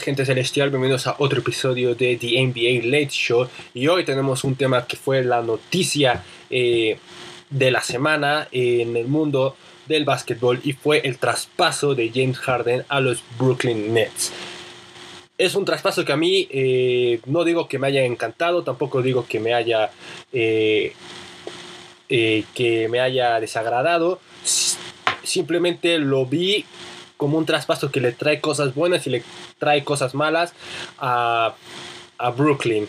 gente celestial? Bienvenidos a otro episodio de The NBA Late Show. Y hoy tenemos un tema que fue la noticia eh, de la semana en el mundo del básquetbol y fue el traspaso de James Harden a los Brooklyn Nets. Es un traspaso que a mí eh, no digo que me haya encantado, tampoco digo que me haya eh, que me haya desagradado. Simplemente lo vi como un traspaso que le trae cosas buenas y le trae cosas malas a, Brooklyn.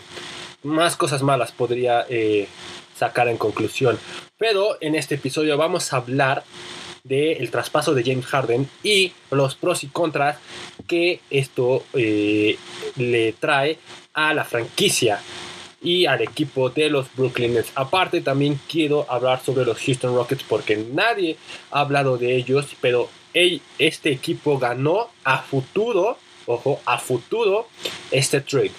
Más cosas malas podría eh, sacar en conclusión. Pero en este episodio vamos a hablar del traspaso de James Harden y los pros y contras que esto eh, le trae a la franquicia y al equipo de los Brooklyn Nets. Aparte también quiero hablar sobre los Houston Rockets porque nadie ha hablado de ellos, pero este equipo ganó a futuro, ojo, a futuro este trade.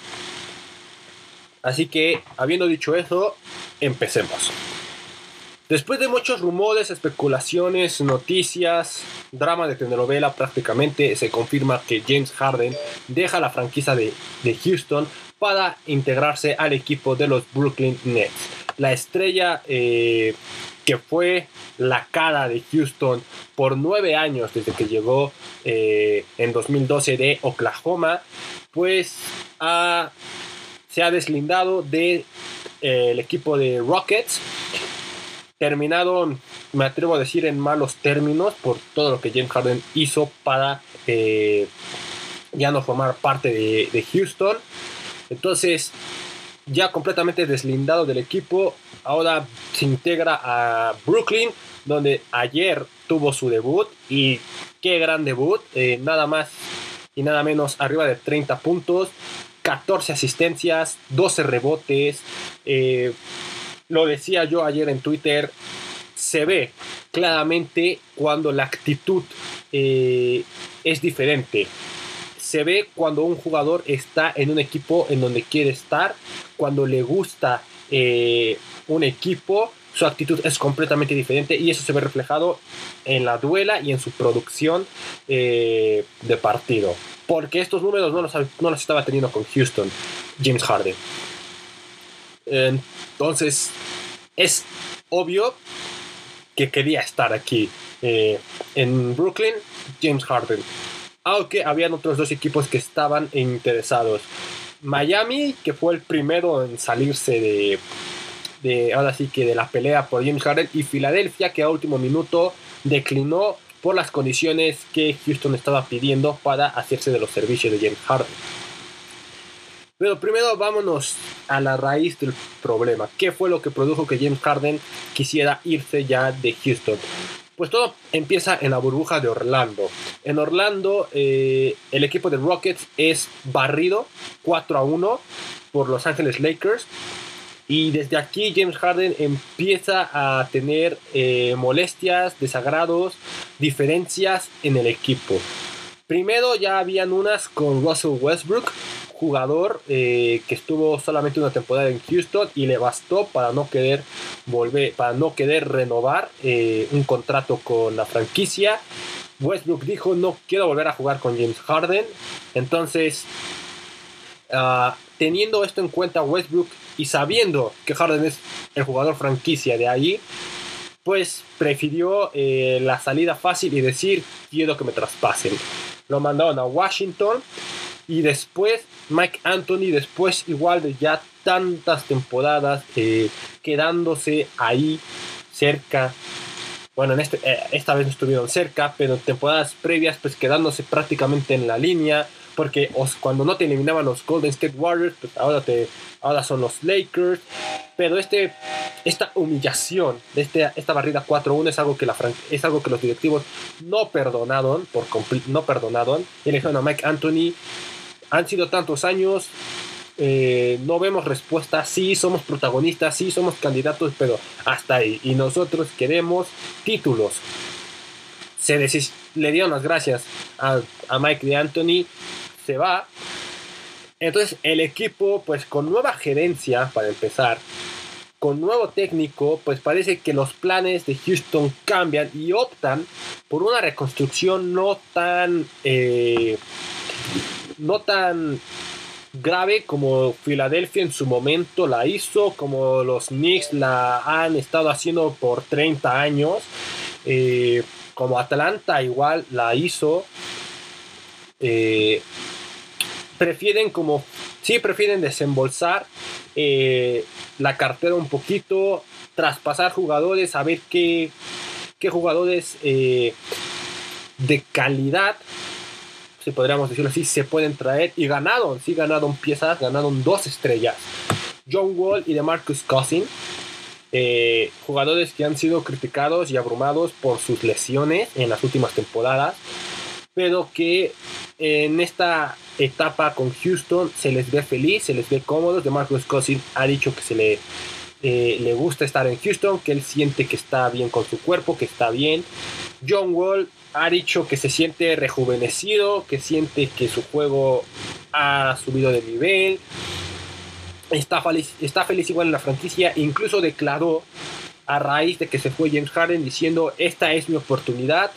Así que, habiendo dicho eso, empecemos. Después de muchos rumores, especulaciones, noticias, drama de telenovela, prácticamente se confirma que James Harden deja la franquicia de, de Houston para integrarse al equipo de los Brooklyn Nets. La estrella eh, que fue la cara de Houston por nueve años desde que llegó eh, en 2012 de Oklahoma, pues se ha deslindado del de, eh, equipo de Rockets. Terminado, me atrevo a decir, en malos términos por todo lo que James Harden hizo para ya no formar parte de Houston. Entonces, ya completamente deslindado del equipo, ahora se integra a Brooklyn, donde ayer tuvo su debut y qué gran debut, eh, nada más y nada menos arriba de 30 puntos, 14 asistencias, 12 rebotes, eh, lo decía yo ayer en Twitter, se ve claramente cuando la actitud eh, es diferente se ve cuando un jugador está en un equipo en donde quiere estar, cuando le gusta eh, un equipo, su actitud es completamente diferente y eso se ve reflejado en la duela y en su producción eh, de partido. Porque estos números no los, estaba teniendo con Houston, James Harden. Entonces, es obvio que quería estar aquí eh, en Brooklyn, James Harden aunque habían otros dos equipos que estaban interesados. Miami, que fue el primero en salirse de, ahora sí que de la pelea por James Harden, y Filadelfia, que a último minuto declinó por las condiciones que Houston estaba pidiendo para hacerse de los servicios de James Harden. Pero primero vámonos a la raíz del problema. ¿Qué fue lo que produjo que James Harden quisiera irse ya de Houston? Pues todo empieza en la burbuja de Orlando. En Orlando, eh, el equipo de Rockets es barrido 4 a 1 por Los Ángeles Lakers. Y desde aquí James Harden empieza a tener eh, molestias, desagrados, diferencias en el equipo. Primero ya habían unas con Russell Westbrook, jugador eh, que estuvo solamente una temporada en Houston y le bastó para no querer volver, para no querer renovar eh, un contrato con la franquicia. Westbrook dijo no quiero volver a jugar con James Harden. Entonces, ah, teniendo esto en cuenta Westbrook y sabiendo que Harden es el jugador franquicia de ahí, pues prefirió eh, la salida fácil y decir quiero que me traspasen. Lo mandaron a Washington y después Mike Anthony, después igual de ya tantas temporadas eh, quedándose ahí cerca. Bueno, en este, eh, esta vez no estuvieron cerca, pero temporadas previas pues quedándose prácticamente en la línea. Porque cuando no te eliminaban los Golden State Warriors, pues ahora, te, ahora son los Lakers. Pero este, esta humillación de este, esta barrida 4-1 es algo que la es algo que los directivos no perdonaron por no perdonaron y eligieron a Mike Anthony han sido tantos años, eh, no vemos respuesta, sí somos protagonistas, sí somos candidatos, pero hasta ahí. Y nosotros queremos títulos. Se le dieron las gracias a, Mike de Anthony, se va. Entonces el equipo, pues con nueva gerencia, para empezar, con nuevo técnico, pues parece que los planes de Houston cambian y optan por una reconstrucción no tan... Eh, no tan grave como Filadelfia en su momento la hizo, como los Knicks la han estado haciendo por 30 años, eh, como Atlanta igual la hizo. Eh, prefieren como, sí, prefieren desembolsar eh, la cartera un poquito, traspasar jugadores, saber qué, qué jugadores de calidad si podríamos decirlo así, se pueden traer y ganaron, sí ganaron piezas, ganaron dos estrellas. John Wall y de Marcus Cousin, eh, jugadores que han sido criticados y abrumados por sus lesiones en las últimas temporadas, pero que en esta etapa con Houston se les ve feliz, se les ve cómodos. De Marcus Cousin ha dicho que se le, eh, le gusta estar en Houston, que él siente que está bien con su cuerpo, que está bien. John Wall ha dicho que se siente rejuvenecido, que siente que su juego ha subido de nivel. Está feliz, está feliz igual en la franquicia. Incluso declaró a raíz de que se fue James Harden diciendo esta es mi oportunidad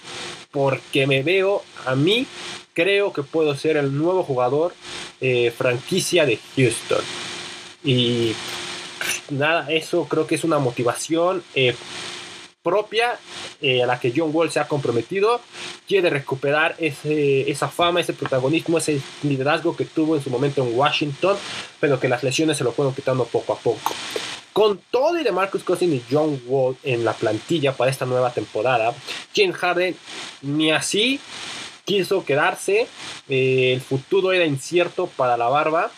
porque me veo a mí creo que puedo ser el nuevo jugador eh, franquicia de Houston y nada eso creo que es una motivación eh, propia eh, a la que John Wall se ha comprometido. Quiere recuperar esa fama, ese protagonismo, ese liderazgo que tuvo en su momento en Washington, pero que las lesiones se lo fueron quitando poco a poco. Con todo y de Marcus Cousins y John Wall en la plantilla para esta nueva temporada, James Harden ni así quiso quedarse. Eh, el futuro era incierto para la barba.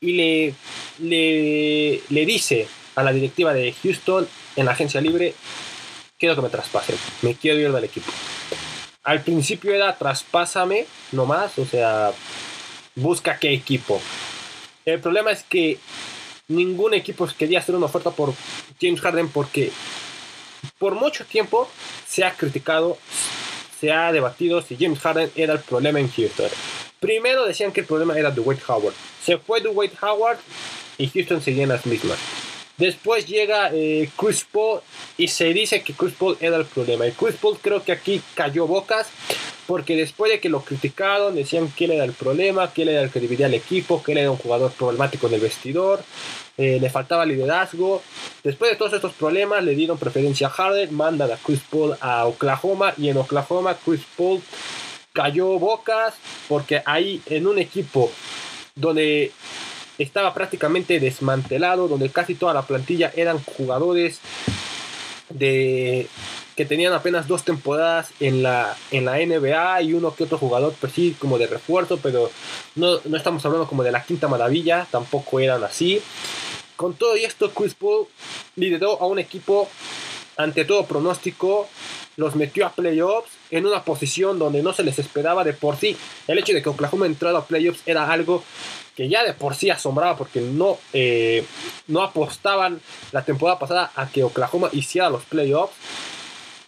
Y le, le, le dice a la directiva de Houston en la agencia libre, quiero que me traspasen, me quiero ir del equipo. Al principio era traspásame nomás, o sea, busca qué equipo. El problema es que ningún equipo quería hacer una oferta por James Harden porque por mucho tiempo se ha criticado, se ha debatido si James Harden era el problema en Houston. Primero decían que el problema era Dwight Howard. Se fue Dwight Howard y Houston seguía en las mismas. Después llega eh, Chris Paul y se dice que Chris Paul era el problema. Y Chris Paul creo que aquí cayó bocas porque después de que lo criticaron, decían que él era el problema, que él era el que dividía el equipo, que él era un jugador problemático en el vestidor, eh, le faltaba liderazgo. Después de todos estos problemas, le dieron preferencia a Harden, mandan a Chris Paul a Oklahoma y en Oklahoma Chris Paul cayó bocas porque ahí en un equipo donde estaba prácticamente desmantelado, donde casi toda la plantilla eran jugadores de que tenían apenas dos temporadas en la, en la NBA y uno que otro jugador, pues sí, como de refuerzo, pero no, no estamos hablando como de la quinta maravilla, tampoco eran así. Con todo esto, Chris Paul lideró a un equipo ante todo pronóstico, los metió a playoffs en una posición donde no se les esperaba de por sí. El hecho de que Oklahoma entrara a playoffs era algo que ya de por sí asombraba porque no, eh, no apostaban la temporada pasada a que Oklahoma hiciera los playoffs.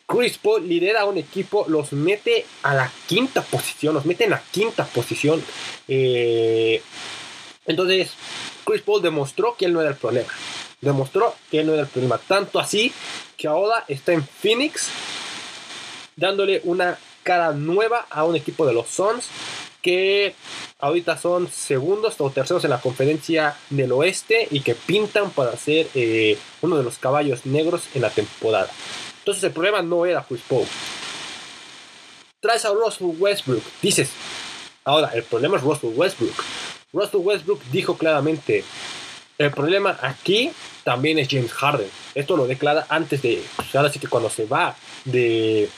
Chris Paul lidera un equipo, los mete a la quinta posición, los mete en la quinta posición. Eh, entonces, Chris Paul demostró que él no era el problema. Demostró que no era el problema. Tanto así que ahora está en Phoenix, dándole una cara nueva a un equipo de los Suns que ahorita son segundos o terceros en la conferencia del oeste y que pintan para ser eh, uno de los caballos negros en la temporada. Entonces el problema no era Chris Paul. Traes a Russell Westbrook. Dices, ahora el problema es Russell Westbrook. Russell Westbrook dijo claramente, el problema aquí también es James Harden. Esto lo declara antes de, pues, ahora sí que cuando se va de,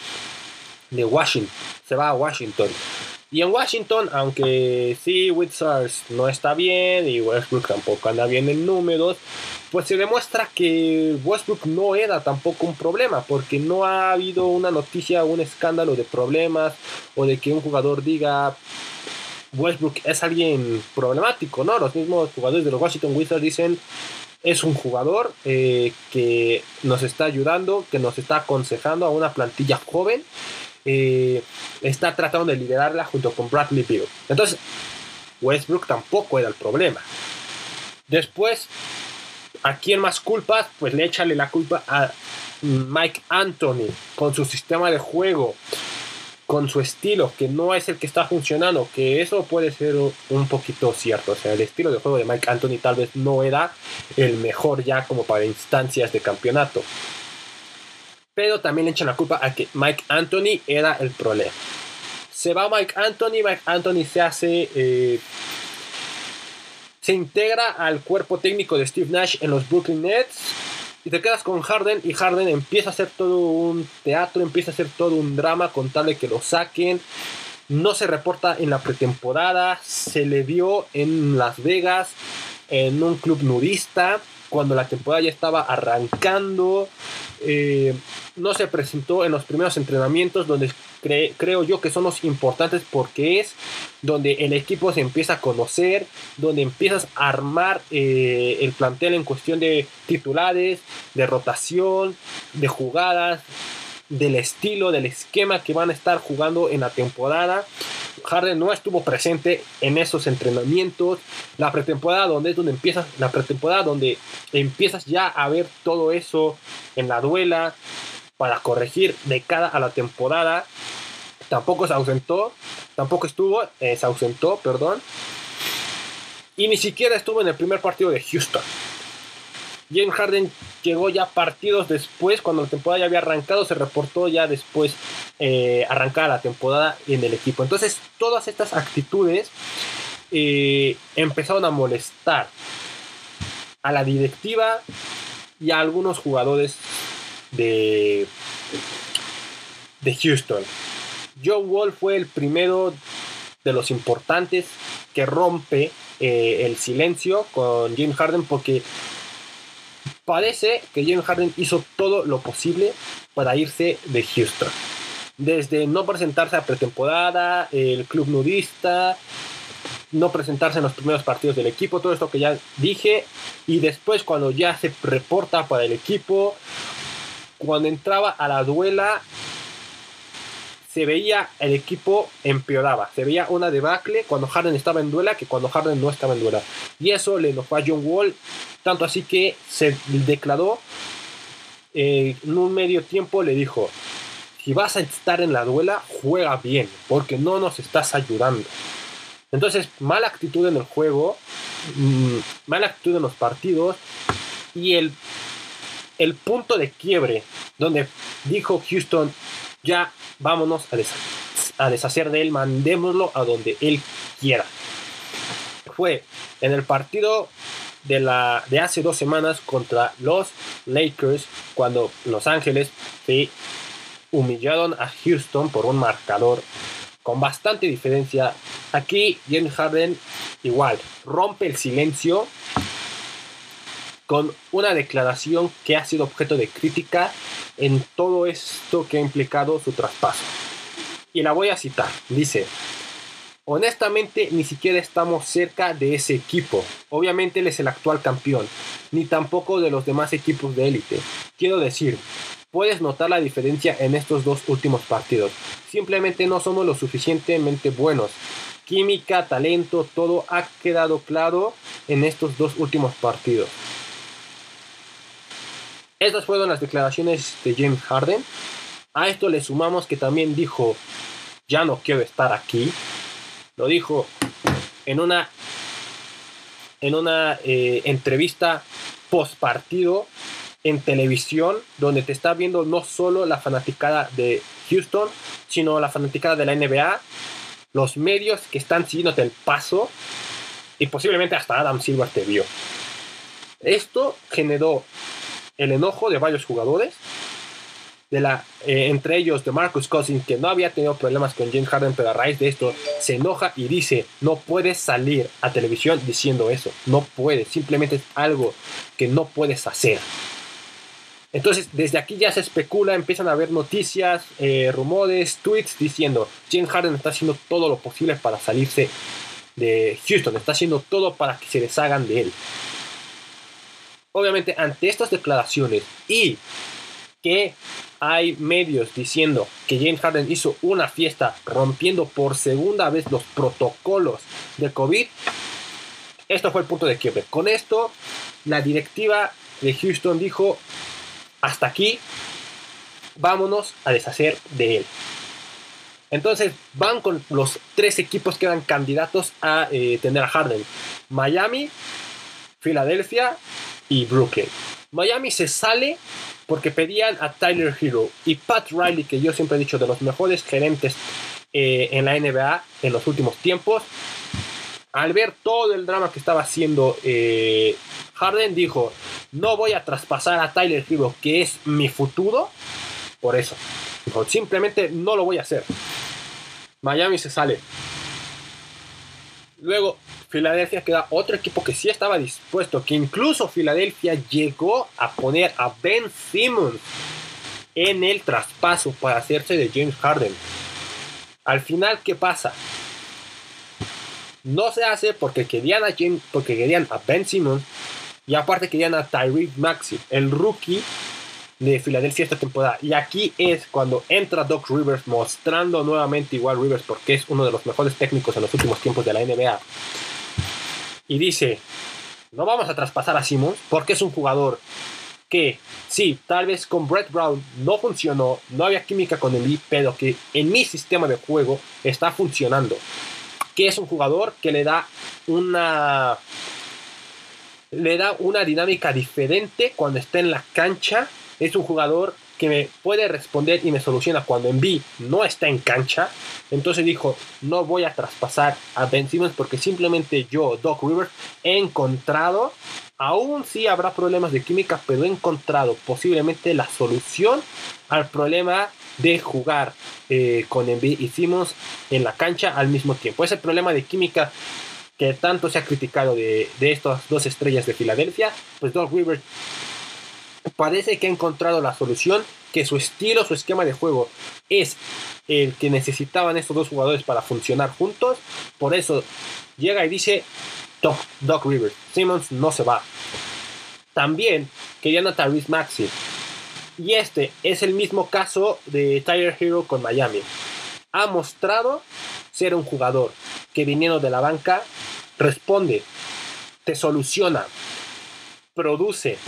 de Washington, se va a Washington y en Washington, aunque sí, Wizards no está bien y Westbrook tampoco anda bien en números, pues se demuestra que Westbrook no era tampoco un problema, porque no ha habido una noticia, un escándalo de problemas o de que un jugador diga Westbrook es alguien problemático, ¿no? Los mismos jugadores de los Washington Wizards dicen es un jugador eh, que nos está ayudando, que nos está aconsejando a una plantilla joven eh, está tratando de liderarla junto con Bradley Beal. Entonces, Westbrook tampoco era el problema. Después, ¿a quién más culpas? Pues le échale la culpa a Mike Anthony con su sistema de juego. Con su estilo, que no es el que está funcionando, que eso puede ser un poquito cierto. O sea, el estilo de juego de Mike Anthony tal vez no era el mejor ya como para instancias de campeonato. Pero también le echan la culpa a que Mike Anthony era el problema. Se va Mike Anthony, Mike Anthony se hace... Eh, se integra al cuerpo técnico de Steve Nash en los Brooklyn Nets y te quedas con Harden y Harden empieza a hacer todo un teatro, empieza a hacer todo un drama con tal que lo saquen. No se reporta en la pretemporada, se le vio en Las Vegas en un club nudista cuando la temporada ya estaba arrancando. Eh, no se presentó en los primeros entrenamientos donde creo yo que son los importantes porque es donde el equipo se empieza a conocer, donde empiezas a armar eh, el plantel en cuestión de titulares, de rotación, de jugadas, del estilo, del esquema que van a estar jugando en la temporada. Harden no estuvo presente en esos entrenamientos. La pretemporada donde es donde empiezas, la pretemporada donde empiezas ya a ver todo eso en la duela para corregir de cara a la temporada. Tampoco se ausentó, tampoco estuvo, eh, se ausentó, perdón. Y ni siquiera estuvo en el primer partido de Houston. James Harden llegó ya partidos después, cuando la temporada ya había arrancado, se reportó ya después eh, arrancada la temporada en el equipo. Entonces, todas estas actitudes eh, empezaron a molestar a la directiva y a algunos jugadores de, de Houston. Joe Wall fue el primero de los importantes que rompe eh, el silencio con James Harden porque Parece que James Harden hizo todo lo posible para irse de Houston. Desde no presentarse a pretemporada, el club nudista, no presentarse en los primeros partidos del equipo, todo esto que ya dije. Y después cuando ya se reporta para el equipo, cuando entraba a la duela, se veía el equipo empeoraba. Se veía una debacle cuando Harden estaba en duela que cuando Harden no estaba en duela. Y eso le enojó a John Wall. Tanto así que se declaró eh, en un medio tiempo, le dijo, si vas a estar en la duela, juega bien, porque no nos estás ayudando. Entonces, mala actitud en el juego, mm, mala actitud en los partidos y el, el punto de quiebre donde dijo Houston, ya vámonos a, deshacer de él, mandémoslo a donde él quiera. Fue en el partido de, la, de hace dos semanas contra los Lakers, cuando Los Ángeles se humillaron a Houston por un marcador con bastante diferencia. Aquí James Harden igual rompe el silencio con una declaración que ha sido objeto de crítica en todo esto que ha implicado su traspaso. Y la voy a citar. Dice, honestamente ni siquiera estamos cerca de ese equipo. Obviamente él es el actual campeón, ni tampoco de los demás equipos de élite. Quiero decir, puedes notar la diferencia en estos dos últimos partidos. Simplemente no somos lo suficientemente buenos. Química, talento, todo ha quedado claro en estos dos últimos partidos. Estas fueron las declaraciones de James Harden. A esto le sumamos que también dijo, ya no quiero estar aquí. Lo dijo en una, en una eh, entrevista post partido en televisión, donde te está viendo no solo la fanaticada de Houston, sino la fanaticada de la NBA, los medios que están siguiéndote el paso y posiblemente hasta Adam Silver te vio. Esto generó el enojo de varios jugadores, de la, eh, entre ellos de Marcus Cousins, que no había tenido problemas con James Harden, pero a raíz de esto se enoja y dice, no puedes salir a televisión diciendo eso, no puedes, simplemente es algo que no puedes hacer. Entonces, desde aquí ya se especula, empiezan a haber noticias, eh, rumores, tweets diciendo, James Harden está haciendo todo lo posible para salirse de Houston, está haciendo todo para que se deshagan de él obviamente ante estas declaraciones y que hay medios diciendo que James Harden hizo una fiesta rompiendo por segunda vez los protocolos de COVID, esto fue el punto de quiebre. Con esto, la directiva de Houston dijo, hasta aquí, vámonos a deshacer de él. Entonces van con los tres equipos que eran candidatos a eh, tener a Harden. Miami, Filadelfia y Brooklyn. Miami se sale porque pedían a Tyler Hero y Pat Riley, que yo siempre he dicho de los mejores gerentes eh, en la NBA en los últimos tiempos. Al ver todo el drama que estaba haciendo eh, Harden, dijo, no voy a traspasar a Tyler Hero, que es mi futuro, por eso. Dijo, simplemente no lo voy a hacer. Miami se sale. Luego, Filadelfia queda otro equipo que sí estaba dispuesto, que incluso Filadelfia llegó a poner a Ben Simmons en el traspaso para hacerse de James Harden. Al final, ¿qué pasa? No se hace porque querían a, James, porque querían a Ben Simmons y aparte querían a Tyreek Maxi, el rookie de Filadelfia esta temporada. Y aquí es cuando entra Doc Rivers mostrando nuevamente igual Rivers porque es uno de los mejores técnicos en los últimos tiempos de la NBA. Y dice, no vamos a traspasar a Simmons porque es un jugador que sí, tal vez con Brett Brown no funcionó, no había química con el pero que en mi sistema de juego está funcionando. Que es un jugador que le da una le da una dinámica diferente cuando está en la cancha es un jugador que me puede responder y me soluciona cuando Envy no está en cancha. Entonces dijo, no voy a traspasar a Ben Simmons porque simplemente yo, Doc Rivers, he encontrado, aún sí habrá problemas de química, pero he encontrado posiblemente la solución al problema de jugar eh, con Envy y Simmons en la cancha al mismo tiempo. Ese problema de química que tanto se ha criticado de, de estas dos estrellas de Filadelfia, pues Doc Rivers parece que ha encontrado la solución, que su estilo, su esquema de juego es el que necesitaban estos dos jugadores para funcionar juntos. Por eso llega y dice Doc, Rivers, Simmons no se va. También querían a Tyrese Maxi. Y este es el mismo caso de Tyler Hero con Miami. Ha mostrado ser un jugador que viniendo de la banca responde, te soluciona, produce,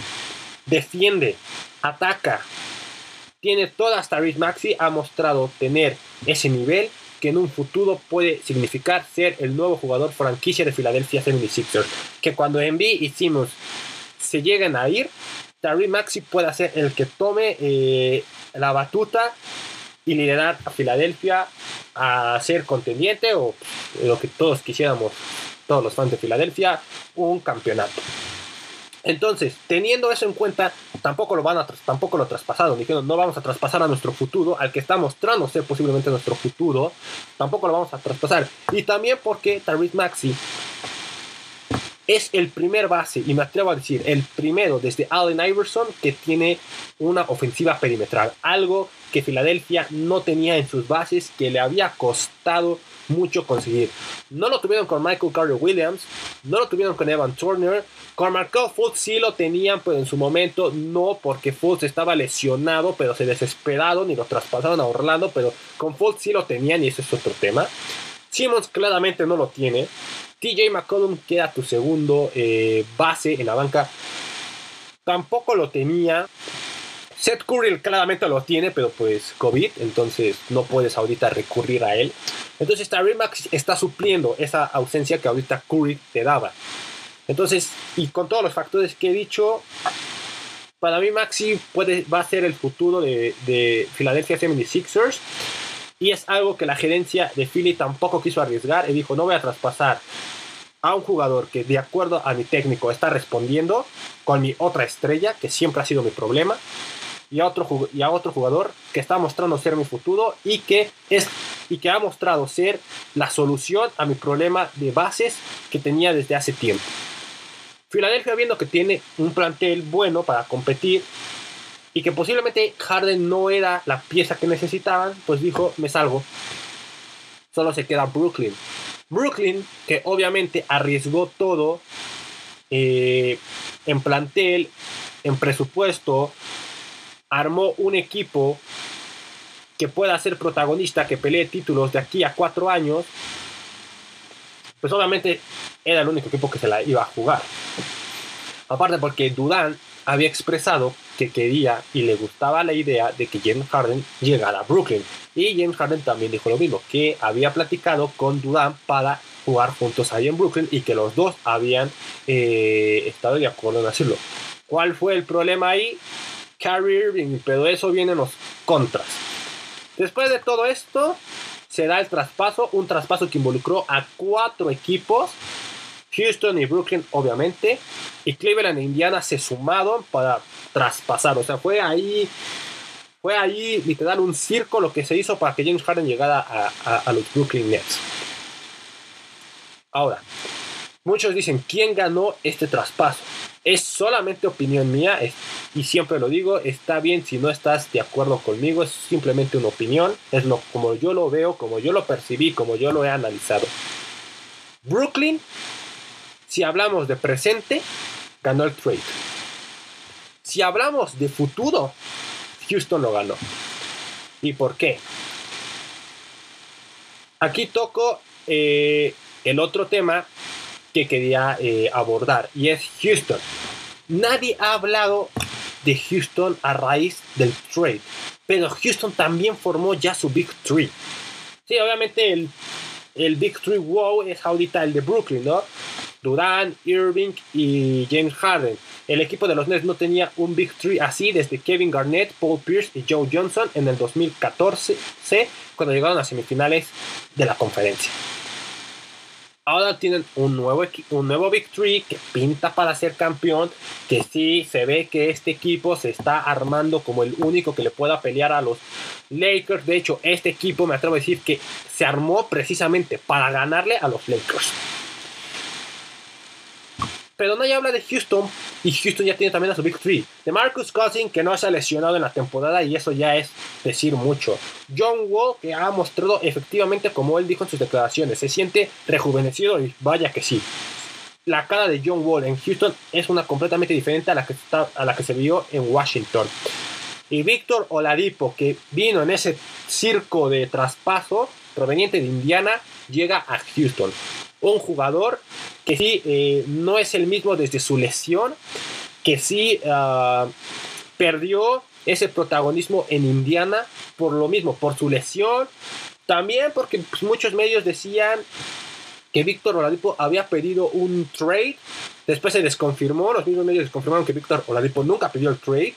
defiende, ataca, tiene todas Tyrese Maxi, ha mostrado tener ese nivel que en un futuro puede significar ser el nuevo jugador franquicia de Philadelphia 76ers. Que cuando Embiid y Simmons se lleguen a ir, Tyrese Maxi pueda ser el que tome eh, la batuta y liderar a Filadelfia a ser contendiente o lo que todos quisiéramos, todos los fans de Filadelfia, un campeonato. Entonces, teniendo eso en cuenta, tampoco lo van a tampoco lo traspasaron. Dijeron, no vamos a traspasar a nuestro futuro, al que está mostrando ser posiblemente nuestro futuro, tampoco lo vamos a traspasar. Y también porque Tariq Maxi es el primer base, y me atrevo a decir, el primero desde Allen Iverson que tiene una ofensiva perimetral. Algo que Filadelfia no tenía en sus bases, que le había costado mucho conseguir. No lo tuvieron con Michael Carter Williams, no lo tuvieron con Evan Turner, con Markel Fultz sí lo tenían, pero en su momento no, porque Fultz estaba lesionado, pero se desesperaron y lo traspasaron a Orlando, pero con Fultz sí lo tenían y ese es otro tema. Simmons claramente no lo tiene. TJ McCollum queda tu segundo eh, base en la banca. Tampoco lo tenía. Seth Curry claramente lo tiene, pero pues COVID, entonces no puedes ahorita recurrir a él. Entonces Max está supliendo esa ausencia que ahorita Curry te daba. Entonces, y con todos los factores que he dicho, para mí Maxi puede, va a ser el futuro de, de Philadelphia 76ers. Y es algo que la gerencia de Philly tampoco quiso arriesgar y dijo, no voy a traspasar a un jugador que de acuerdo a mi técnico está respondiendo con mi otra estrella, que siempre ha sido mi problema y a otro, y a otro jugador que está mostrando ser mi futuro y que, es, y que ha mostrado ser la solución a mi problema de bases que tenía desde hace tiempo. Filadelfia viendo que tiene un plantel bueno para competir y que posiblemente Harden no era la pieza que necesitaban, pues dijo, me salgo. Solo se queda Brooklyn. Brooklyn, que obviamente arriesgó todo eh, en plantel, en presupuesto, armó un equipo que pueda ser protagonista, que pelee títulos de aquí a cuatro años, pues obviamente era el único equipo que se la iba a jugar. Aparte porque Dudan había expresado que quería y le gustaba la idea de que James Harden llegara a Brooklyn. Y James Harden también dijo lo mismo, que había platicado con Durant para jugar juntos ahí en Brooklyn y que los dos habían eh, estado de acuerdo en hacerlo. ¿Cuál fue el problema ahí? Kyrie Irving, pero eso viene en los contras. Después de todo esto, se da el traspaso, un traspaso que involucró a cuatro equipos, Houston y Brooklyn obviamente, y Cleveland e Indiana se sumaron para traspasar, o sea, fue ahí, fue ahí literal un circo lo que se hizo para que James Harden llegara a los Brooklyn Nets. Ahora, muchos dicen, ¿quién ganó este traspaso? Es solamente opinión mía y siempre lo digo, está bien si no estás de acuerdo conmigo, es simplemente una opinión, es lo, como yo lo veo, como yo lo percibí, como yo lo he analizado. Brooklyn, si hablamos de presente, ganó el trade. Si hablamos de futuro, Houston lo ganó. ¿Y por qué? Aquí toco eh, el otro tema que quería eh, abordar y es Houston. Nadie ha hablado de Houston a raíz del trade, pero Houston también formó ya su Big Three. Sí, obviamente el, el Big Three wow es ahorita el de Brooklyn, ¿no? Durant, Irving y James Harden. El equipo de los Nets no tenía un Big Three así desde Kevin Garnett, Paul Pierce y Joe Johnson en el 2014, cuando llegaron a semifinales de la conferencia. Ahora tienen un nuevo, un nuevo Big que pinta para ser campeón, que sí se ve que este equipo se está armando como el único que le pueda pelear a los Lakers. De hecho, este equipo me atrevo a decir que se armó precisamente para ganarle a los Lakers. Pero nadie habla de Houston y Houston ya tiene también a su Big Three. De Marcus Cousins que no se ha lesionado en la temporada y eso ya es decir mucho. John Wall que ha mostrado efectivamente como él dijo en sus declaraciones, se siente rejuvenecido y vaya que sí. La cara de John Wall en Houston es una completamente diferente a la que, está, a la que se vio en Washington. Y Víctor Oladipo que vino en ese circo de traspaso proveniente de Indiana llega a Houston un jugador que sí eh, no es el mismo desde su lesión, que sí ah, perdió ese protagonismo en Indiana por lo mismo, por su lesión, también porque pues, muchos medios decían que Víctor Oladipo había pedido un trade, después se desconfirmó, los mismos medios desconfirmaron que Víctor Oladipo nunca pidió el trade,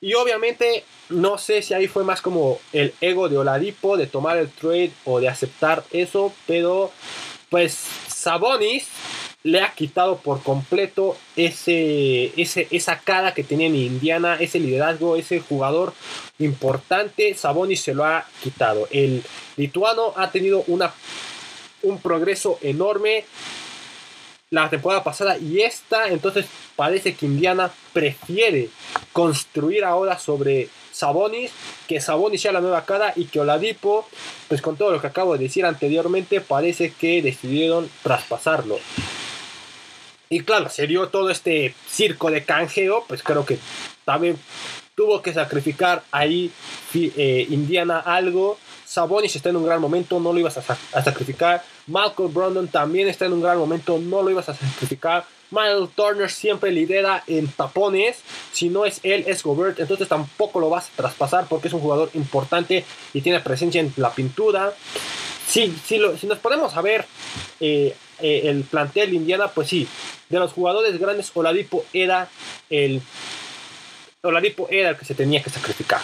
y obviamente no sé si ahí fue más como el ego de Oladipo de tomar el trade o de aceptar eso, pero pues Sabonis le ha quitado por completo ese, ese, esa cara que tenía en Indiana, ese liderazgo, ese jugador importante. Sabonis se lo ha quitado. El lituano ha tenido una, un progreso enorme la temporada pasada y esta. Entonces parece que Indiana prefiere construir ahora sobre Sabonis, que Sabonis sea la nueva cara y que Oladipo, pues con todo lo que acabo de decir anteriormente, parece que decidieron traspasarlo. Y claro, se dio todo este circo de canjeo, pues creo que también tuvo que sacrificar ahí eh, Indiana algo. Sabonis está en un gran momento, no lo ibas a, a sacrificar. Malcolm Brandon también está en un gran momento, no lo ibas a sacrificar. Miles Turner siempre lidera en tapones. Si no es él, es Gobert. Entonces tampoco lo vas a traspasar porque es un jugador importante y tiene presencia en la pintura. Si, si, si nos ponemos a ver eh, eh, el plantel Indiana, pues sí, de los jugadores grandes, Oladipo era el. Oladipo era el que se tenía que sacrificar.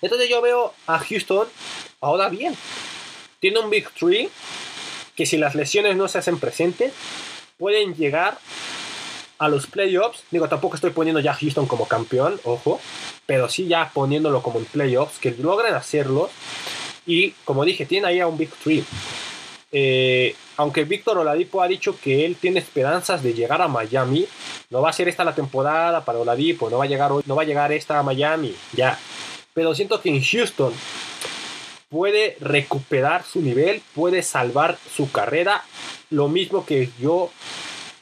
Entonces yo veo a Houston ahora bien. Tiene un Big Three que si las lesiones no se hacen presentes, pueden llegar a los playoffs. Digo, tampoco estoy poniendo ya Houston como campeón, ojo, pero sí ya poniéndolo como en playoffs, que logren hacerlo. Y como dije, tiene ahí a un Big Three. Eh, aunque Víctor Oladipo ha dicho que él tiene esperanzas de llegar a Miami, no va a ser esta la temporada para Oladipo, no va a llegar hoy, no va a llegar esta a Miami, ya. Pero siento que en Houston puede recuperar su nivel, puede salvar su carrera. Lo mismo que yo,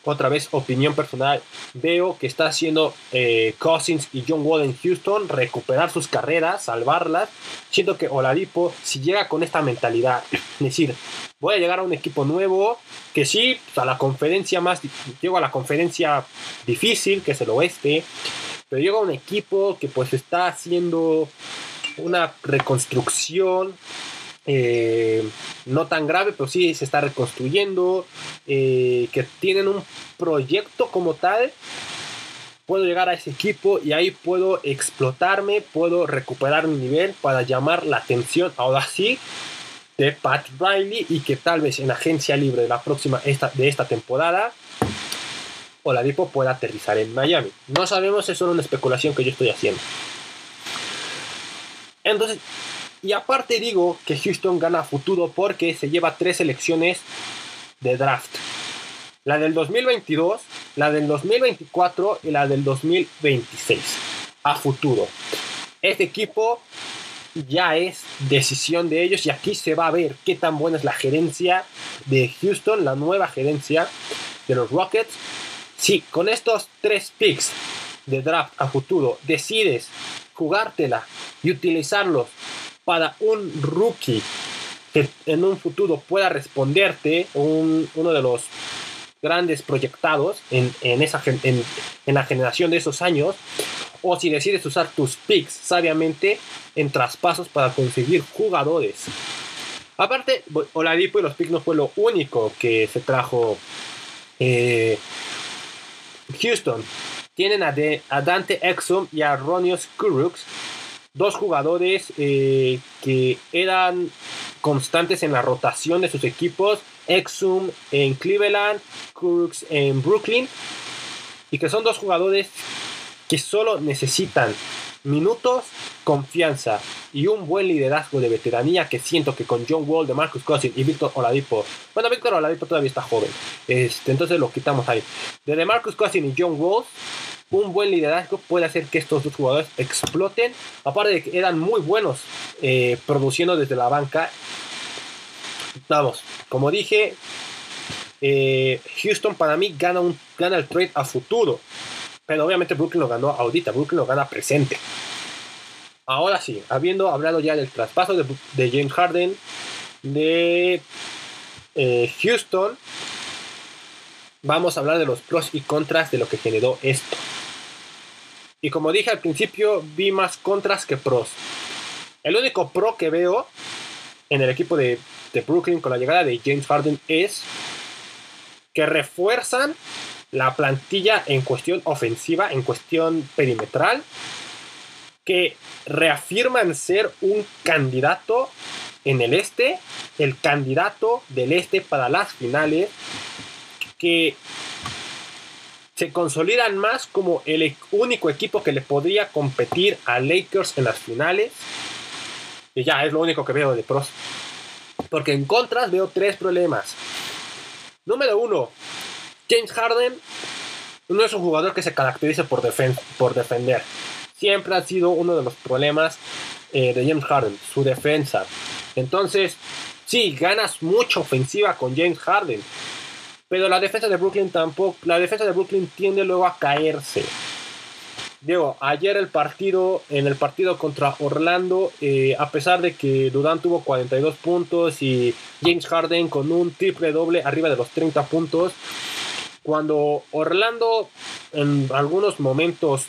otra vez opinión personal, veo que está haciendo eh, Cousins y John Wall en Houston, recuperar sus carreras, salvarlas. Siento que Oladipo, si llega con esta mentalidad, es decir, voy a llegar a un equipo nuevo, que sí, a la conferencia más, llego a la conferencia difícil, que es el oeste, pero llega un equipo que pues está haciendo una reconstrucción eh, no tan grave, pero sí se está reconstruyendo, eh, que tienen un proyecto como tal. Puedo llegar a ese equipo y ahí puedo explotarme, puedo recuperar mi nivel para llamar la atención, ahora sí, de Pat Riley y que tal vez en agencia libre de la próxima esta, de esta temporada Oladipo pueda aterrizar en Miami. No sabemos, es solo una especulación que yo estoy haciendo. Entonces, y aparte digo que Houston gana futuro porque se lleva tres selecciones de draft. La del 2022, la del 2024 y la del 2026. A futuro. Este equipo ya es decisión de ellos y aquí se va a ver qué tan buena es la gerencia de Houston, la nueva gerencia de los Rockets. Si con estos tres picks de draft a futuro decides jugártela y utilizarlos para un rookie que en un futuro pueda responderte, uno de los grandes proyectados en, esa, en, en, la generación de esos años, o si decides usar tus picks sabiamente en traspasos para conseguir jugadores. Aparte, Oladipo y los picks no fue lo único que se trajo eh, Houston. Tienen a, Dante Exum y a Ronios Kuruks dos jugadores eh, que eran constantes en la rotación de sus equipos. Exum en Cleveland, Crooks en Brooklyn. Y que son dos jugadores que solo necesitan minutos, confianza y un buen liderazgo de veteranía que siento que con John Wall, de Marcus Cousins y Víctor Oladipo, bueno, Víctor Oladipo todavía está joven, este, entonces lo quitamos ahí. De Marcus Cousins y John Wall, un buen liderazgo puede hacer que estos dos jugadores exploten. Aparte de que eran muy buenos eh, produciendo desde la banca. Vamos, como dije, eh, Houston para mí gana, un, gana el trade a futuro. Pero obviamente Brooklyn lo ganó ahorita, Brooklyn lo gana presente. Ahora sí, habiendo hablado ya del traspaso de, James Harden, de eh, Houston, vamos a hablar de los pros y contras de lo que generó esto. Y como dije al principio, vi más contras que pros. El único pro que veo en el equipo de, Brooklyn con la llegada de James Harden es que refuerzan la plantilla en cuestión ofensiva, en cuestión perimetral, que reafirman ser un candidato en el este, el candidato del este para las finales, que se consolidan más como el e-, único equipo que le podría competir a Lakers en las finales. Y ya es lo único que veo de pros. Porque en contras veo tres problemas. Número uno, James Harden no es un jugador que se caracterice por, por defender. Siempre ha sido uno de los problemas eh, de James Harden, su defensa. Entonces, sí, ganas mucha ofensiva con James Harden pero la defensa de Brooklyn tampoco, la defensa de Brooklyn tiende luego a caerse. Digo, ayer el partido, en el partido contra Orlando, eh, a pesar de que Durant tuvo 42 puntos y James Harden con un triple doble arriba de los 30 puntos, cuando Orlando en algunos momentos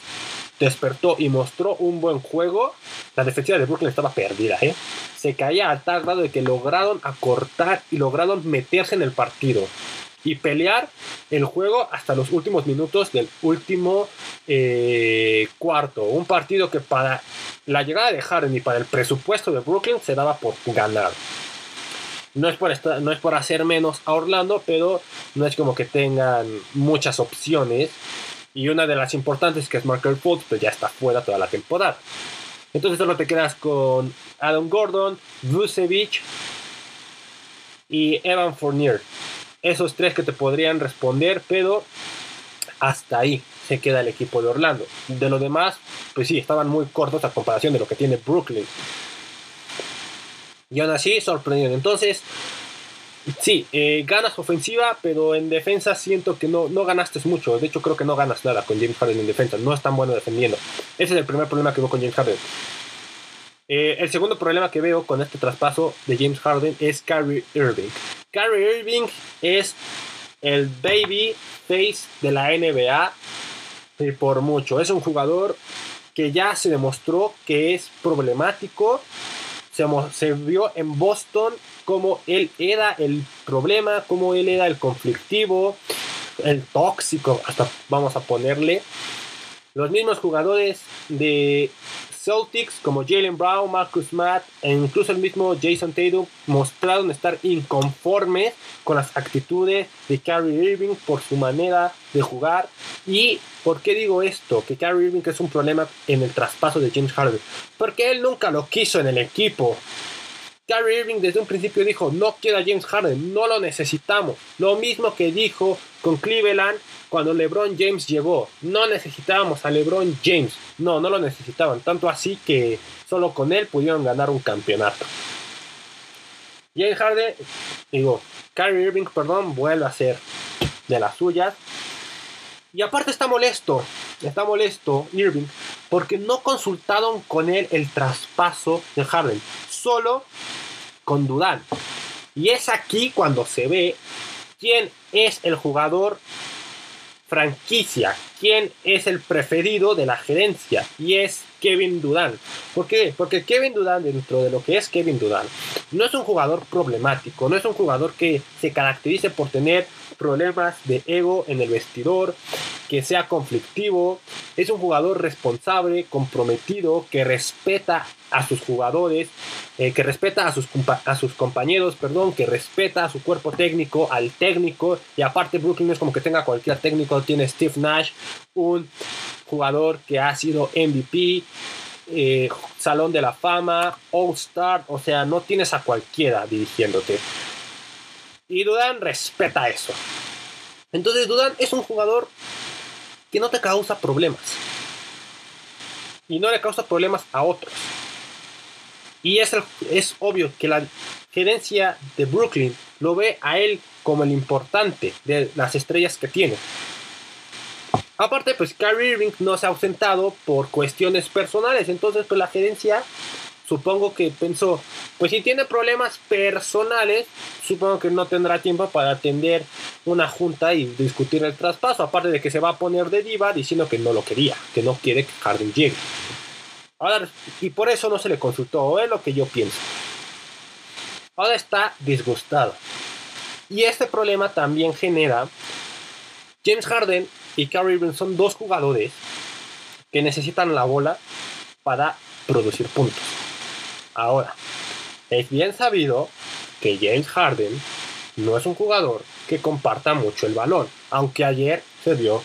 despertó y mostró un buen juego, la defensiva de Brooklyn estaba perdida, ¿eh? Se caía a tal grado de que lograron acortar y lograron meterse en el partido y pelear el juego hasta los últimos minutos del último eh, cuarto. Un partido que para la llegada de Harden y para el presupuesto de Brooklyn se daba por ganar. No es por, no es por hacer menos a Orlando, pero no es como que tengan muchas opciones. Y una de las importantes que es Marker Fultz, pues ya está fuera toda la temporada. Entonces solo te quedas con Adam Gordon, Vucevic y Evan Fournier esos tres que te podrían responder, pero hasta ahí se queda el equipo de Orlando. De lo demás, pues sí, estaban muy cortos a comparación de lo que tiene Brooklyn. Y aún así, sorprendido. Entonces, sí, eh, ganas ofensiva, pero en defensa siento que no, no ganaste mucho. De hecho, creo que no ganas nada con James Harden en defensa. No es tan bueno defendiendo. Ese es el primer problema que veo con James Harden. Eh, el segundo problema que veo con este traspaso de James Harden es Kyrie Irving. Kyrie Irving es el baby face de la NBA. Y por mucho. Es un jugador que ya se demostró que es problemático. Se, se vio en Boston como él era el problema, como él era el conflictivo, el tóxico, hasta vamos a ponerle. Los mismos jugadores de Celtics como Jalen Brown, Marcus Matt e incluso el mismo Jason Tatum mostraron estar inconformes con las actitudes de Kyrie Irving por su manera de jugar. ¿Y por qué digo esto? Que Kyrie Irving es un problema en el traspaso de James Harden. Porque él nunca lo quiso en el equipo. Kyrie Irving desde un principio dijo, no quiero a James Harden, no lo necesitamos. Lo mismo que dijo con Cleveland cuando LeBron James llegó. No necesitábamos a LeBron James. No, no lo necesitaban. Tanto así que solo con él pudieron ganar un campeonato. James Harden, digo, Kyrie Irving, perdón, vuelve a ser de las suyas. Y aparte está molesto, está molesto Irving, porque no consultaron con él el traspaso de Harden, solo con Durant. Y es aquí cuando se ve quién es el jugador franquicia, quién es el preferido de la gerencia y es Kevin Durant. ¿Por qué? Porque Kevin Durant dentro de lo que es Kevin Durant no es un jugador problemático, no es un jugador que se caracterice por tener problemas de ego en el vestidor, que sea conflictivo, es un jugador responsable, comprometido, que respeta a sus jugadores, eh, que respeta a sus, compañeros, perdón, que respeta a su cuerpo técnico, al técnico, y aparte Brooklyn es como que tenga cualquier técnico, tiene Steve Nash, un jugador que ha sido MVP, eh, Salón de la Fama, All Star, o sea, no tienes a cualquiera dirigiéndote. Y Dudan respeta eso. Entonces Dudan es un jugador que no te causa problemas. Y no le causa problemas a otros. Y es, es obvio que la gerencia de Brooklyn lo ve a él como el importante de las estrellas que tiene. Aparte, pues Kyrie Irving no se ha ausentado por cuestiones personales. Entonces, pues la gerencia supongo que pensó, pues si tiene problemas personales, supongo que no tendrá tiempo para atender una junta y discutir el traspaso, aparte de que se va a poner de diva diciendo que no lo quería, que no quiere que Harden llegue. Y por eso no se le consultó, es lo que yo pienso. Ahora está disgustado. Y este problema también genera James Harden y Kyrie Irving son dos jugadores que necesitan la bola para producir puntos. Ahora, es bien sabido que James Harden no es un jugador que comparta mucho el balón, aunque ayer se dio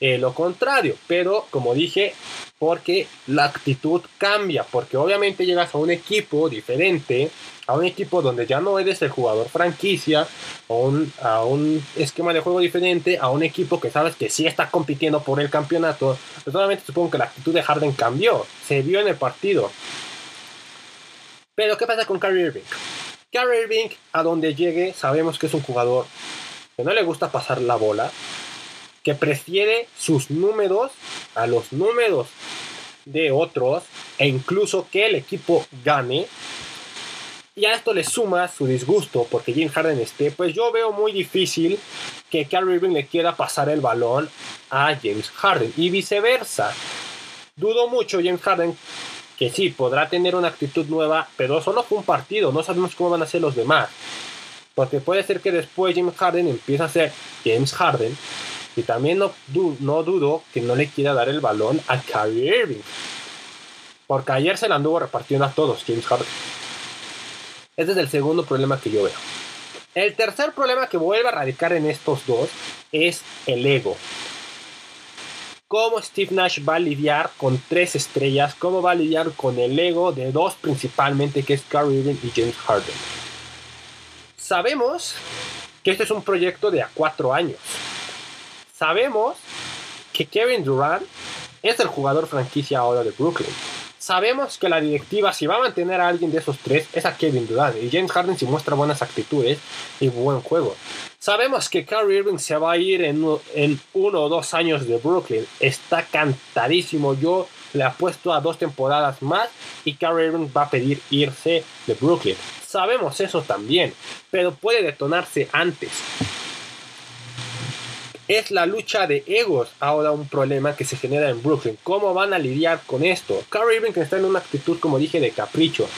eh, lo contrario, pero como dije, porque la actitud cambia, porque obviamente llegas a un equipo diferente, a un equipo donde ya no eres el jugador franquicia, a un, a un esquema de juego diferente, a un equipo que sabes que sí está compitiendo por el campeonato, pues obviamente supongo que la actitud de Harden cambió, se vio en el partido. Pero ¿qué pasa con Kyrie Irving? Kyrie Irving, a donde llegue, sabemos que es un jugador que no le gusta pasar la bola, que prefiere sus números a los números de otros e incluso que el equipo gane. Y a esto le suma su disgusto porque James Harden esté, pues yo veo muy difícil que Kyrie Irving le quiera pasar el balón a James Harden y viceversa. Dudo mucho James Harden que sí, podrá tener una actitud nueva, pero solo fue un partido, no sabemos cómo van a ser los demás. Porque puede ser que después James Harden empiece a ser James Harden. Y también no, no dudo que no le quiera dar el balón a Kyrie Irving. Porque ayer se la anduvo repartiendo a todos James Harden. Ese es el segundo problema que yo veo. El tercer problema que vuelve a radicar en estos dos es el ego cómo Steve Nash va a lidiar con tres estrellas, cómo va a lidiar con el ego de dos principalmente, que es Kyrie Irving y James Harden. Sabemos que este es un proyecto de a cuatro años. Sabemos que Kevin Durant es el jugador franquicia ahora de Brooklyn. Sabemos que la directiva, si va a mantener a alguien de esos tres, es a Kevin Durant. Y James Harden si muestra buenas actitudes y buen juego. Sabemos que Kyrie Irving se va a ir en, en uno o dos años de Brooklyn. Está cantadísimo. Yo le apuesto a dos temporadas más y Kyrie Irving va a pedir irse de Brooklyn. Sabemos eso también, pero puede detonarse antes. es la lucha de egos ahora un problema que se genera en Brooklyn. ¿Cómo van a lidiar con esto? Kyrie Irving está en una actitud, como dije, de capricho.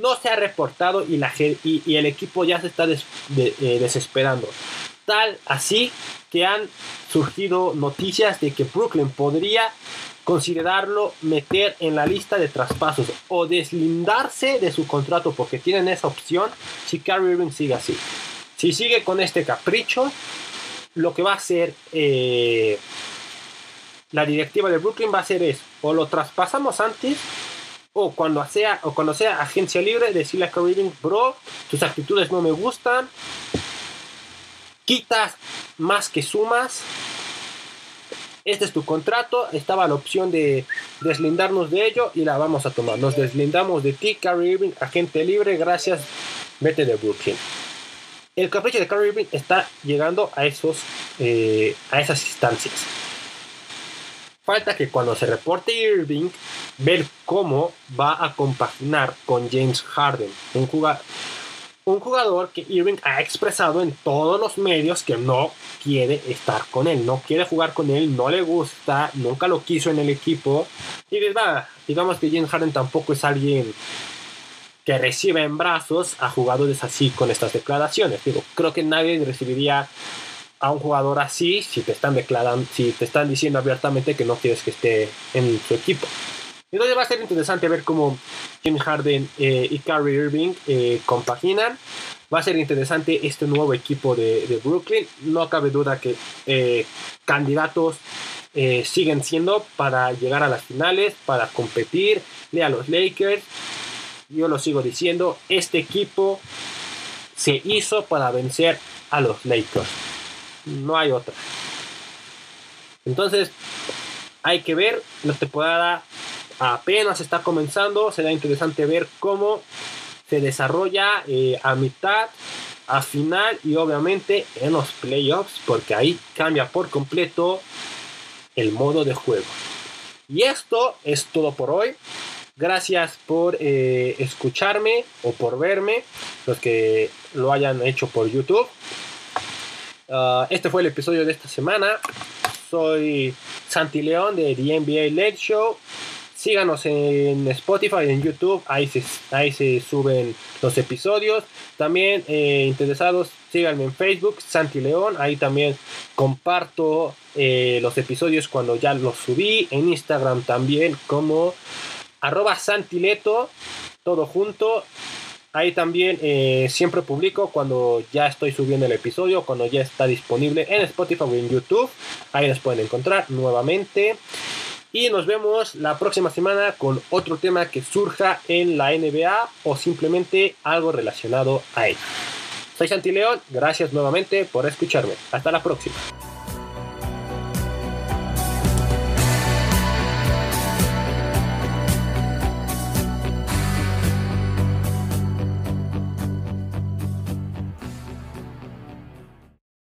No se ha reportado y, la, y, el equipo ya se está eh, desesperando. Tal así que han surgido noticias de que Brooklyn podría considerarlo meter en la lista de traspasos o deslindarse de su contrato porque tienen esa opción si Kyrie Irving sigue así. Si sigue con este capricho, lo que va a hacer eh, la directiva de Brooklyn va a hacer es o lo traspasamos antes o cuando sea o cuando sea agencia libre decirle a Kyrie bro tus actitudes no me gustan. Quitas más que sumas. Este es tu contrato. Estaba la opción de deslindarnos de ello y la vamos a tomar. Nos deslindamos de ti Kyrie Irving agente libre. Gracias. Vete de Brooklyn. El capricho de Kyrie Irving está llegando a, esos, eh, a esas instancias. Falta que cuando se reporte Irving, ver cómo va a compaginar con James Harden, un jugador, un jugador que Irving ha expresado en todos los medios que no quiere estar con él, no quiere jugar con él, no le gusta, nunca lo quiso en el equipo. Y digamos que James Harden tampoco es alguien que recibe en brazos a jugadores así con estas declaraciones. Digo, creo que nadie recibiría a un jugador así si te están declarando, si te están diciendo abiertamente que no quieres que esté en su equipo. Entonces va a ser interesante ver cómo James Harden eh, y Kyrie Irving eh, compaginan. Va a ser interesante este nuevo equipo de, Brooklyn. No cabe duda que eh, candidatos siguen siendo para llegar a las finales, para competir. a los Lakers yo lo sigo diciendo, este equipo se hizo para vencer a los Lakers. No hay otra. Entonces, hay que ver, la temporada apenas está comenzando, será interesante ver cómo se desarrolla eh, a mitad, a final y obviamente en los playoffs, porque ahí cambia por completo el modo de juego. Y esto es todo por hoy. Gracias por eh, escucharme o por verme, los que lo hayan hecho por YouTube. Ah, este fue el episodio de esta semana. Soy Santi León de The NBA Late Show. Síganos en Spotify, en YouTube, ahí se, ahí se suben los episodios. También eh, interesados, síganme en Facebook, Santi León, ahí también comparto eh, los episodios cuando ya los subí. En Instagram también como arroba santileto, todo junto. Ahí también eh, siempre publico cuando ya estoy subiendo el episodio, cuando ya está disponible en Spotify o en YouTube. Ahí nos pueden encontrar nuevamente. Y nos vemos la próxima semana con otro tema que surja en la NBA o simplemente algo relacionado a él. Soy Santi León, gracias nuevamente por escucharme. Hasta la próxima.